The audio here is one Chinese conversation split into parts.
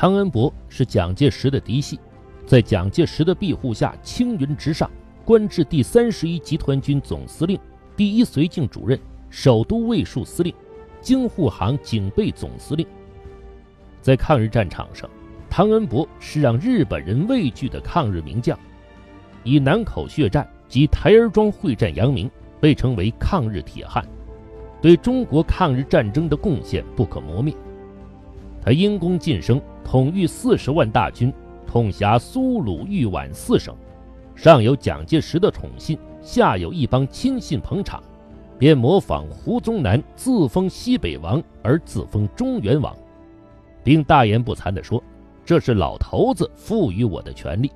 汤恩伯是蒋介石的嫡系，在蒋介石的庇护下青云直上，官至第三十一集团军总司令、第一绥靖主任、首都卫戍司令、京沪杭警备总司令。在抗日战场上，汤恩伯是让日本人畏惧的抗日名将，以南口血战及台儿庄会战扬名，被称为抗日铁汉。对中国抗日战争的贡献不可磨灭。他因功晋升，统御四十万大军，统辖苏鲁豫皖四省，上有蒋介石的宠信，下有一帮亲信捧场，便模仿胡宗南自封西北王而自封中原王，并大言不惭地说：“这是老头子赋予我的权利。”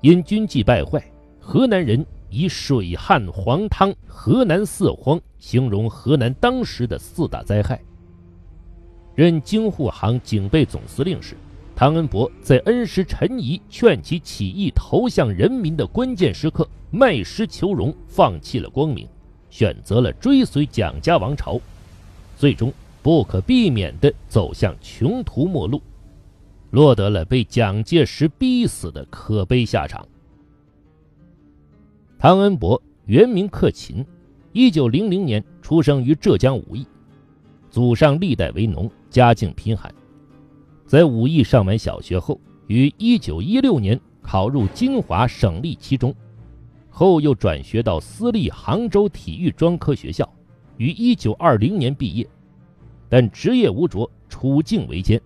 因军纪败坏，河南人。以水旱黄汤、河南四荒形容河南当时的四大灾害。任京沪杭警备总司令时，汤恩伯在恩师陈仪劝其起义投向人民的关键时刻，卖师求荣，放弃了光明，选择了追随蒋家王朝，最终不可避免地走向穷途末路，落得了被蒋介石逼死的可悲下场。汤恩伯原名克勤，一九零零年出生于浙江武义，祖上历代为农，家境贫寒。在武义上完小学后，于一九一六年考入金华省立七中，后又转学到私立杭州体育专科学校，于一九二零年毕业，但职业无着，处境维艰。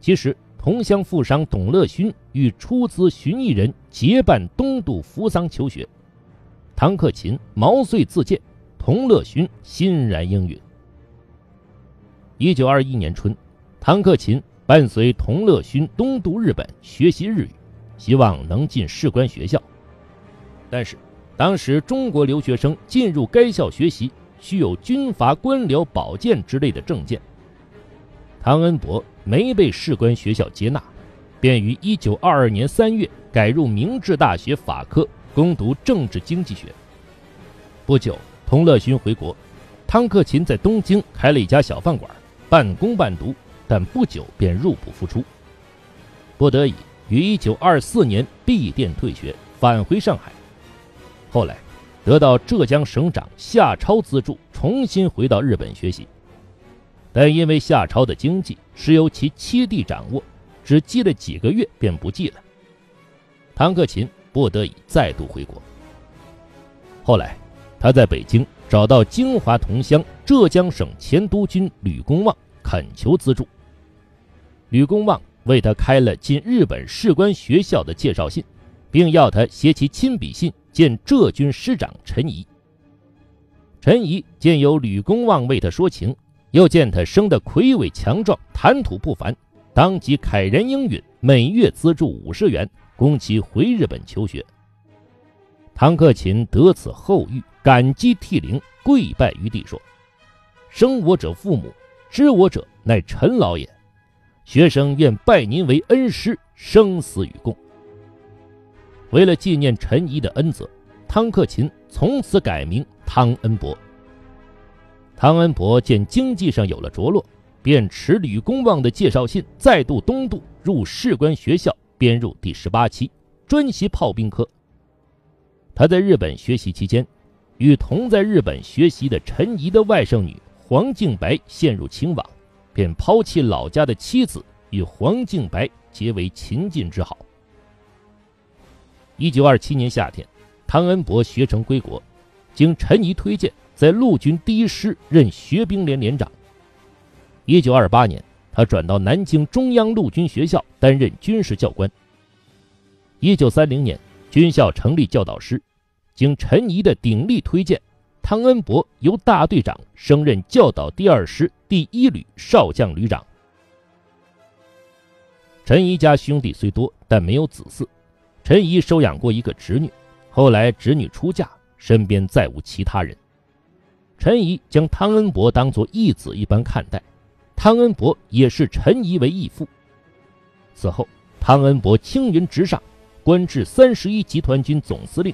其实，同乡富商董乐勋欲出资寻艺人结伴东渡扶桑求学。唐克勤毛遂自荐，童乐勋欣然应允。一九二一年春，唐克勤伴随童乐勋东渡日本学习日语，希望能进士官学校。但是，当时中国留学生进入该校学习需有军阀官僚保荐之类的证件，唐恩伯没被士官学校接纳，便于一九二二年三月改入明治大学法科。攻读政治经济学。不久，童乐勋回国，汤克勤在东京开了一家小饭馆，半工半读，但不久便入不敷出，不得已于1924年闭店退学，返回上海。后来，得到浙江省长夏超资助，重新回到日本学习，但因为夏超的经济是由其七弟掌握，只记了几个月便不记了。唐克勤。不得已再度回国。后来，他在北京找到金华同乡浙江省前督军吕公望，恳求资助。吕公望为他开了进日本士官学校的介绍信，并要他携其亲笔信见浙军师长陈仪。陈仪见有吕公望为他说情，又见他生得魁伟强壮，谈吐不凡，当即慨然应允，每月资助五十元。供其回日本求学。唐克勤得此厚遇，感激涕零，跪拜于地，说：“生我者父母，知我者乃陈老也。学生愿拜您为恩师，生死与共。”为了纪念陈仪的恩泽，汤克勤从此改名汤恩伯。汤恩伯见经济上有了着落，便持吕公望的介绍信，再度东渡入士官学校。编入第十八期，专习炮兵科。他在日本学习期间，与同在日本学习的陈仪的外甥女黄静白陷入情网，便抛弃老家的妻子，与黄静白结为秦晋之好。一九二七年夏天，汤恩伯学成归国，经陈仪推荐，在陆军第一师任学兵连连长。一九二八年。他转到南京中央陆军学校担任军事教官。一九三零年，军校成立教导师，经陈仪的鼎力推荐，汤恩伯由大队长升任教导第二师第一旅少将旅长。陈仪家兄弟虽多，但没有子嗣。陈仪收养过一个侄女，后来侄女出嫁，身边再无其他人。陈仪将汤恩伯当作义子一般看待。汤恩伯也视陈仪为义父。此后，汤恩伯青云直上，官至三十一集团军总司令、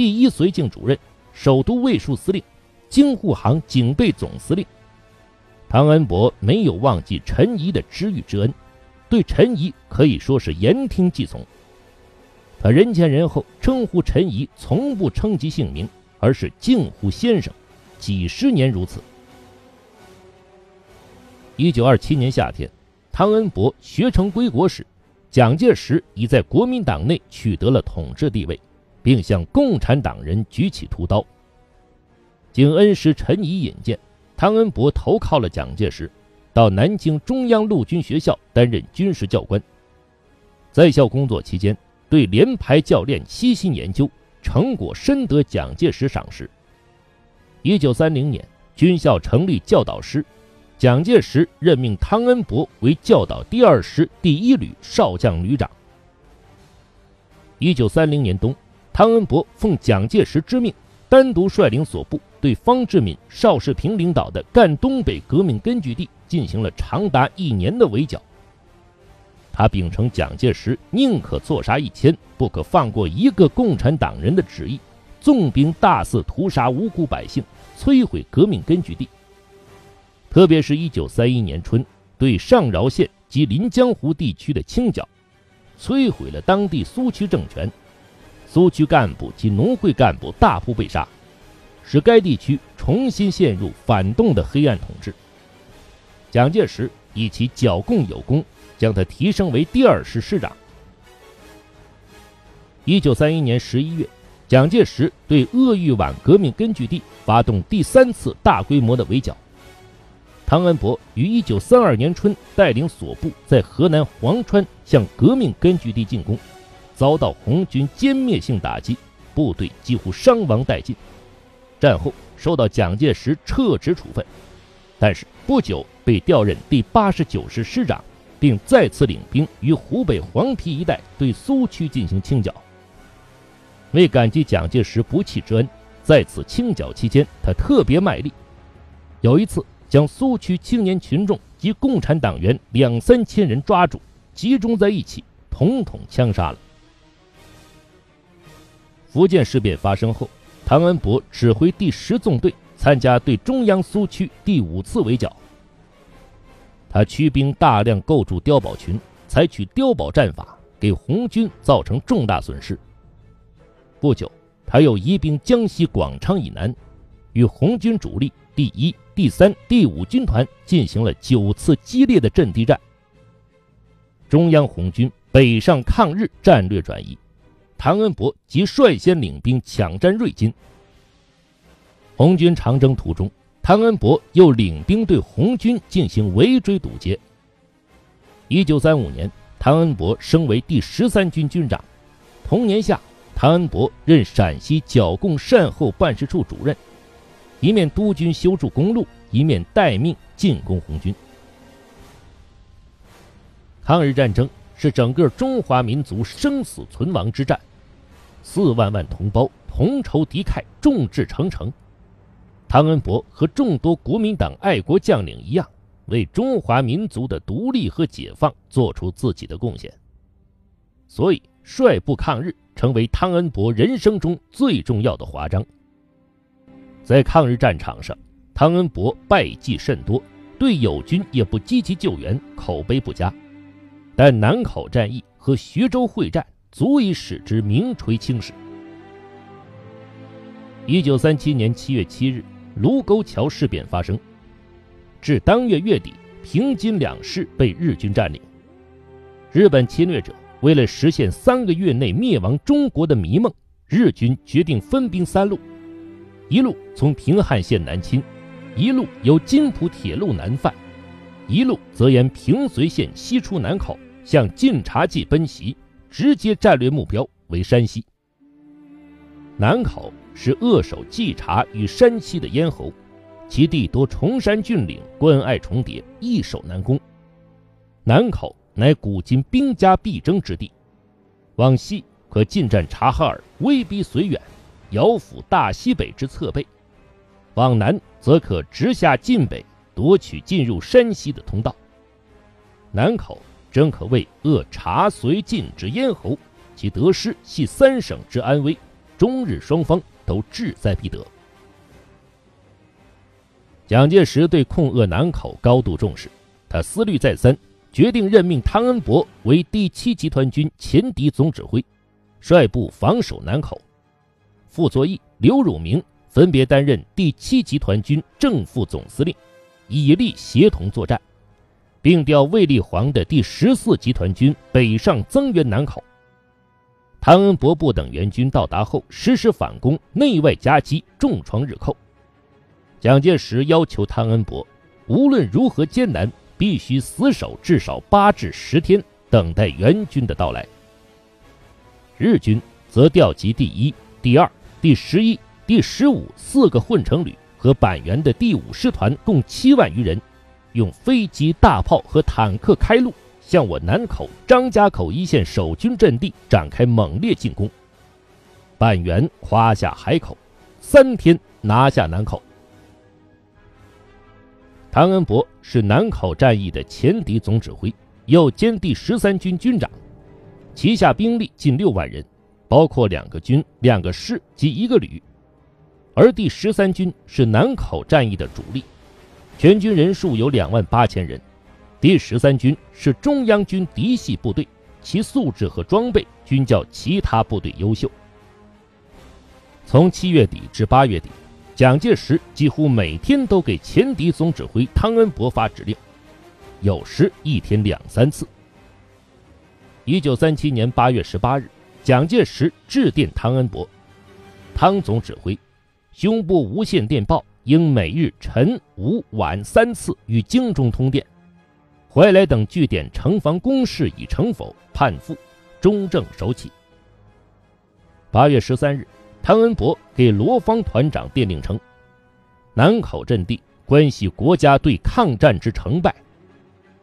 第一绥靖主任、首都卫戍司令、京沪杭警备总司令。汤恩伯没有忘记陈仪的知遇之恩，对陈仪可以说是言听计从。他人前人后称呼陈仪，从不称其姓名，而是敬呼先生，几十年如此。一九二七年夏天，汤恩伯学成归国时，蒋介石已在国民党内取得了统治地位，并向共产党人举起屠刀。经恩师陈仪引荐，汤恩伯投靠了蒋介石，到南京中央陆军学校担任军事教官。在校工作期间，对连排教练悉心研究，成果深得蒋介石赏识。一九三零年，军校成立教导师。蒋介石任命汤恩伯为教导第二师第一旅少将旅长。一九三零年冬，汤恩伯奉蒋介石之命，单独率领所部对方志敏、邵世平领导的赣东北革命根据地进行了长达一年的围剿。他秉承蒋介石宁可错杀一千，不可放过一个共产党人的旨意，纵兵大肆屠杀无辜百姓，摧毁革命根据地。特别是1931年春，对上饶县及临江湖地区的清剿，摧毁了当地苏区政权，苏区干部及农会干部大部被杀，使该地区重新陷入反动的黑暗统治。蒋介石以其剿共有功，将他提升为第二师师长。1931年11月，蒋介石对鄂豫皖革命根据地发动第三次大规模的围剿。汤恩伯于一九三二年春带领所部在河南潢川向革命根据地进攻，遭到红军歼灭性打击，部队几乎伤亡殆尽。战后受到蒋介石撤职处分，但是不久被调任第八十九师师长，并再次领兵于湖北黄陂一带对苏区进行清剿。为感激蒋介石不弃之恩，在此清剿期间，他特别卖力。有一次。将苏区青年群众及共产党员两三千人抓住，集中在一起，统统枪杀了。福建事变发生后，唐恩伯指挥第十纵队参加对中央苏区第五次围剿。他驱兵大量构筑碉堡群，采取碉堡战法，给红军造成重大损失。不久，他又移兵江西广昌以南，与红军主力第一。第三、第五军团进行了九次激烈的阵地战。中央红军北上抗日战略转移，唐恩伯即率先领兵抢占瑞金。红军长征途中，唐恩伯又领兵对红军进行围追堵截。一九三五年，唐恩伯升为第十三军军长。同年夏，唐恩伯任陕西剿共善后办事处主任。一面督军修筑公路，一面待命进攻红军。抗日战争是整个中华民族生死存亡之战，四万万同胞同仇敌忾，众志成城。汤恩伯和众多国民党爱国将领一样，为中华民族的独立和解放做出自己的贡献，所以率部抗日成为汤恩伯人生中最重要的华章。在抗日战场上，汤恩伯败绩甚多，对友军也不积极救援，口碑不佳。但南口战役和徐州会战足以使之名垂青史。一九三七年七月七日，卢沟桥事变发生，至当月月底，平津两市被日军占领。日本侵略者为了实现三个月内灭亡中国的迷梦，日军决定分兵三路。一路从平汉线南侵，一路由津浦铁路南犯，一路则沿平绥线西出南口，向晋察冀奔袭，直接战略目标为山西。南口是扼守冀察与山西的咽喉，其地多崇山峻岭，关隘重叠，易守难攻。南口乃古今兵家必争之地，往西可进占察哈尔，威逼绥远。遥抚大西北之侧背，往南则可直下晋北，夺取进入山西的通道。南口真可谓扼察绥晋之咽喉，其得失系三省之安危，中日双方都志在必得。蒋介石对控扼南口高度重视，他思虑再三，决定任命汤恩伯为第七集团军前敌总指挥，率部防守南口；傅作义、刘汝明分别担任第七集团军正副总司令，以力协同作战，并调卫立煌的第十四集团军北上增援南口。汤恩伯部等援军到达后，实施反攻，内外夹击，重创日寇。蒋介石要求汤恩伯，无论如何艰难。必须死守至少八至十天，等待援军的到来。日军则调集第一、第二、第十一、第十五四个混成旅和板垣的第五师团，共七万余人，用飞机、大炮和坦克开路，向我南口、张家口一线守军阵地展开猛烈进攻。板垣夸下海口，三天拿下南口。汤恩伯是南口战役的前敌总指挥，又兼第十三军军长，旗下兵力近六万人，包括两个军、两个师及一个旅。而第十三军是南口战役的主力，全军人数有两万八千人。第十三军是中央军嫡系部队，其素质和装备均较其他部队优秀。从七月底至八月底。蒋介石几乎每天都给前敌总指挥汤恩伯发指令，有时一天两三次。一九三七年八月十八日，蒋介石致电汤恩伯：“汤总指挥，胸部无线电报应每日晨、午、晚三次与京中通电。怀来等据点城防工事已成否？判复，中正守起。”八月十三日。汤恩伯给罗方团长电令称：“南口阵地关系国家对抗战之成败，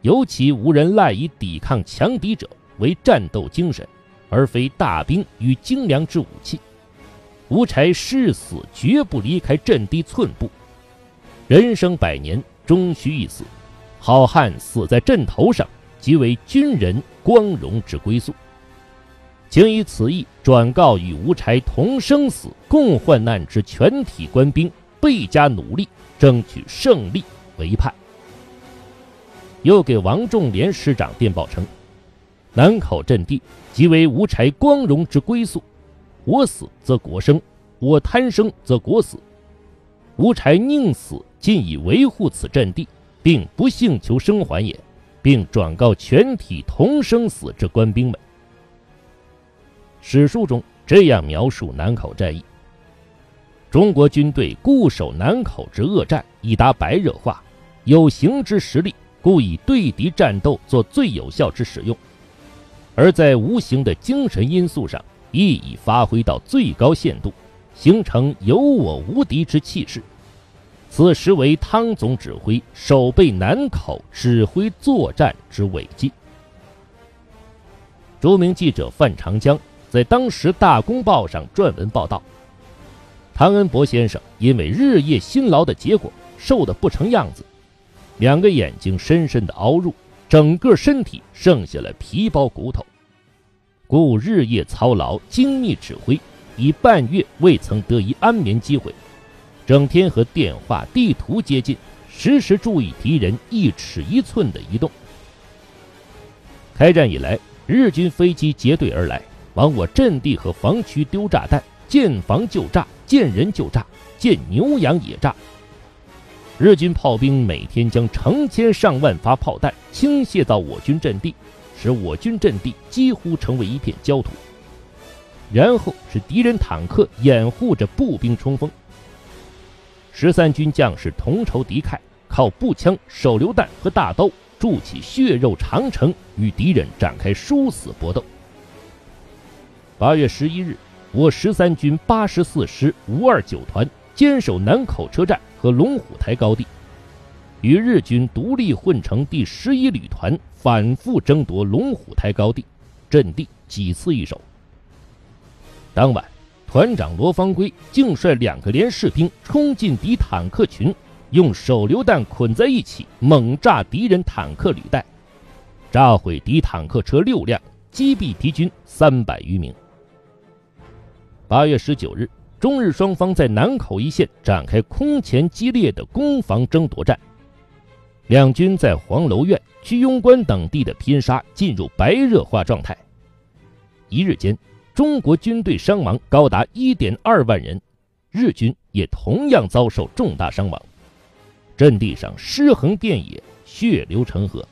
尤其无人赖以抵抗强敌者为战斗精神，而非大兵与精良之武器。吴柴誓死绝不离开阵地寸步，人生百年终须一死，好汉死在阵头上，即为军人光荣之归宿。”请以此意转告与吴柴同生死、共患难之全体官兵，倍加努力，争取胜利为盼。又给王仲廉师长电报称：“南口阵地即为吴柴光荣之归宿，我死则国生，我贪生则国死。吴柴宁死，尽以维护此阵地，并不幸求生还也。”并转告全体同生死之官兵们。史书中这样描述南口战役：中国军队固守南口之恶战已达白热化，有形之实力，故以对敌战斗做最有效之使用；而在无形的精神因素上，亦已发挥到最高限度，形成有我无敌之气势。此时为汤总指挥守备南口、指挥作战之伟绩。著名记者范长江。在当时《大公报》上撰文报道，汤恩伯先生因为日夜辛劳的结果，瘦得不成样子，两个眼睛深深的凹入，整个身体剩下了皮包骨头，故日夜操劳、精密指挥，已半月未曾得一安眠机会，整天和电话、地图接近，时时注意敌人一尺一寸的移动。开战以来，日军飞机结队而来。往我阵地和防区丢炸弹，见防就炸，见人就炸，见牛羊也炸。日军炮兵每天将成千上万发炮弹倾泻到我军阵地，使我军阵地几乎成为一片焦土。然后是敌人坦克掩护着步兵冲锋。十三军将士同仇敌忾，靠步枪、手榴弹和大刀筑起血肉长城，与敌人展开殊死搏斗。八月十一日，我十三军八十四师五二九团坚守南口车站和龙虎台高地，与日军独立混成第十一旅团反复争夺龙虎台高地，阵地几次易手。当晚，团长罗方圭竟率两个连士兵冲进敌坦克群，用手榴弹捆在一起，猛炸敌人坦克履带，炸毁敌坦克车六辆，击毙敌军三百余名。八月十九日，中日双方在南口一线展开空前激烈的攻防争夺战。两军在黄楼院、居庸关等地的拼杀进入白热化状态。一日间，中国军队伤亡高达1.2万人，日军也同样遭受重大伤亡，阵地上尸横遍野，血流成河。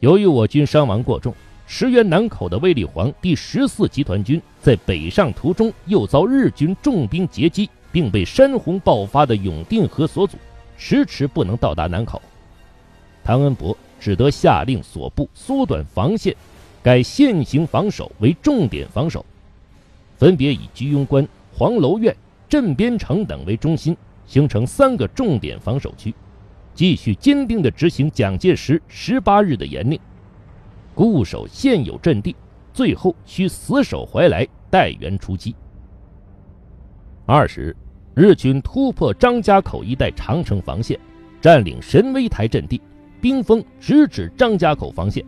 由于我军伤亡过重，驰援南口的卫立煌第十四集团军在北上途中又遭日军重兵截击，并被山洪爆发的永定河所阻，迟迟不能到达南口。汤恩伯只得下令所部缩短防线，改现行防守为重点防守，分别以居庸关、黄楼院、镇边城等为中心，形成三个重点防守区。继续坚定地执行蒋介石十八日的严令，固守现有阵地，最后需死守怀来，待援出击。二十日，日军突破张家口一带长城防线，占领神威台阵地，冰封直指张家口防线。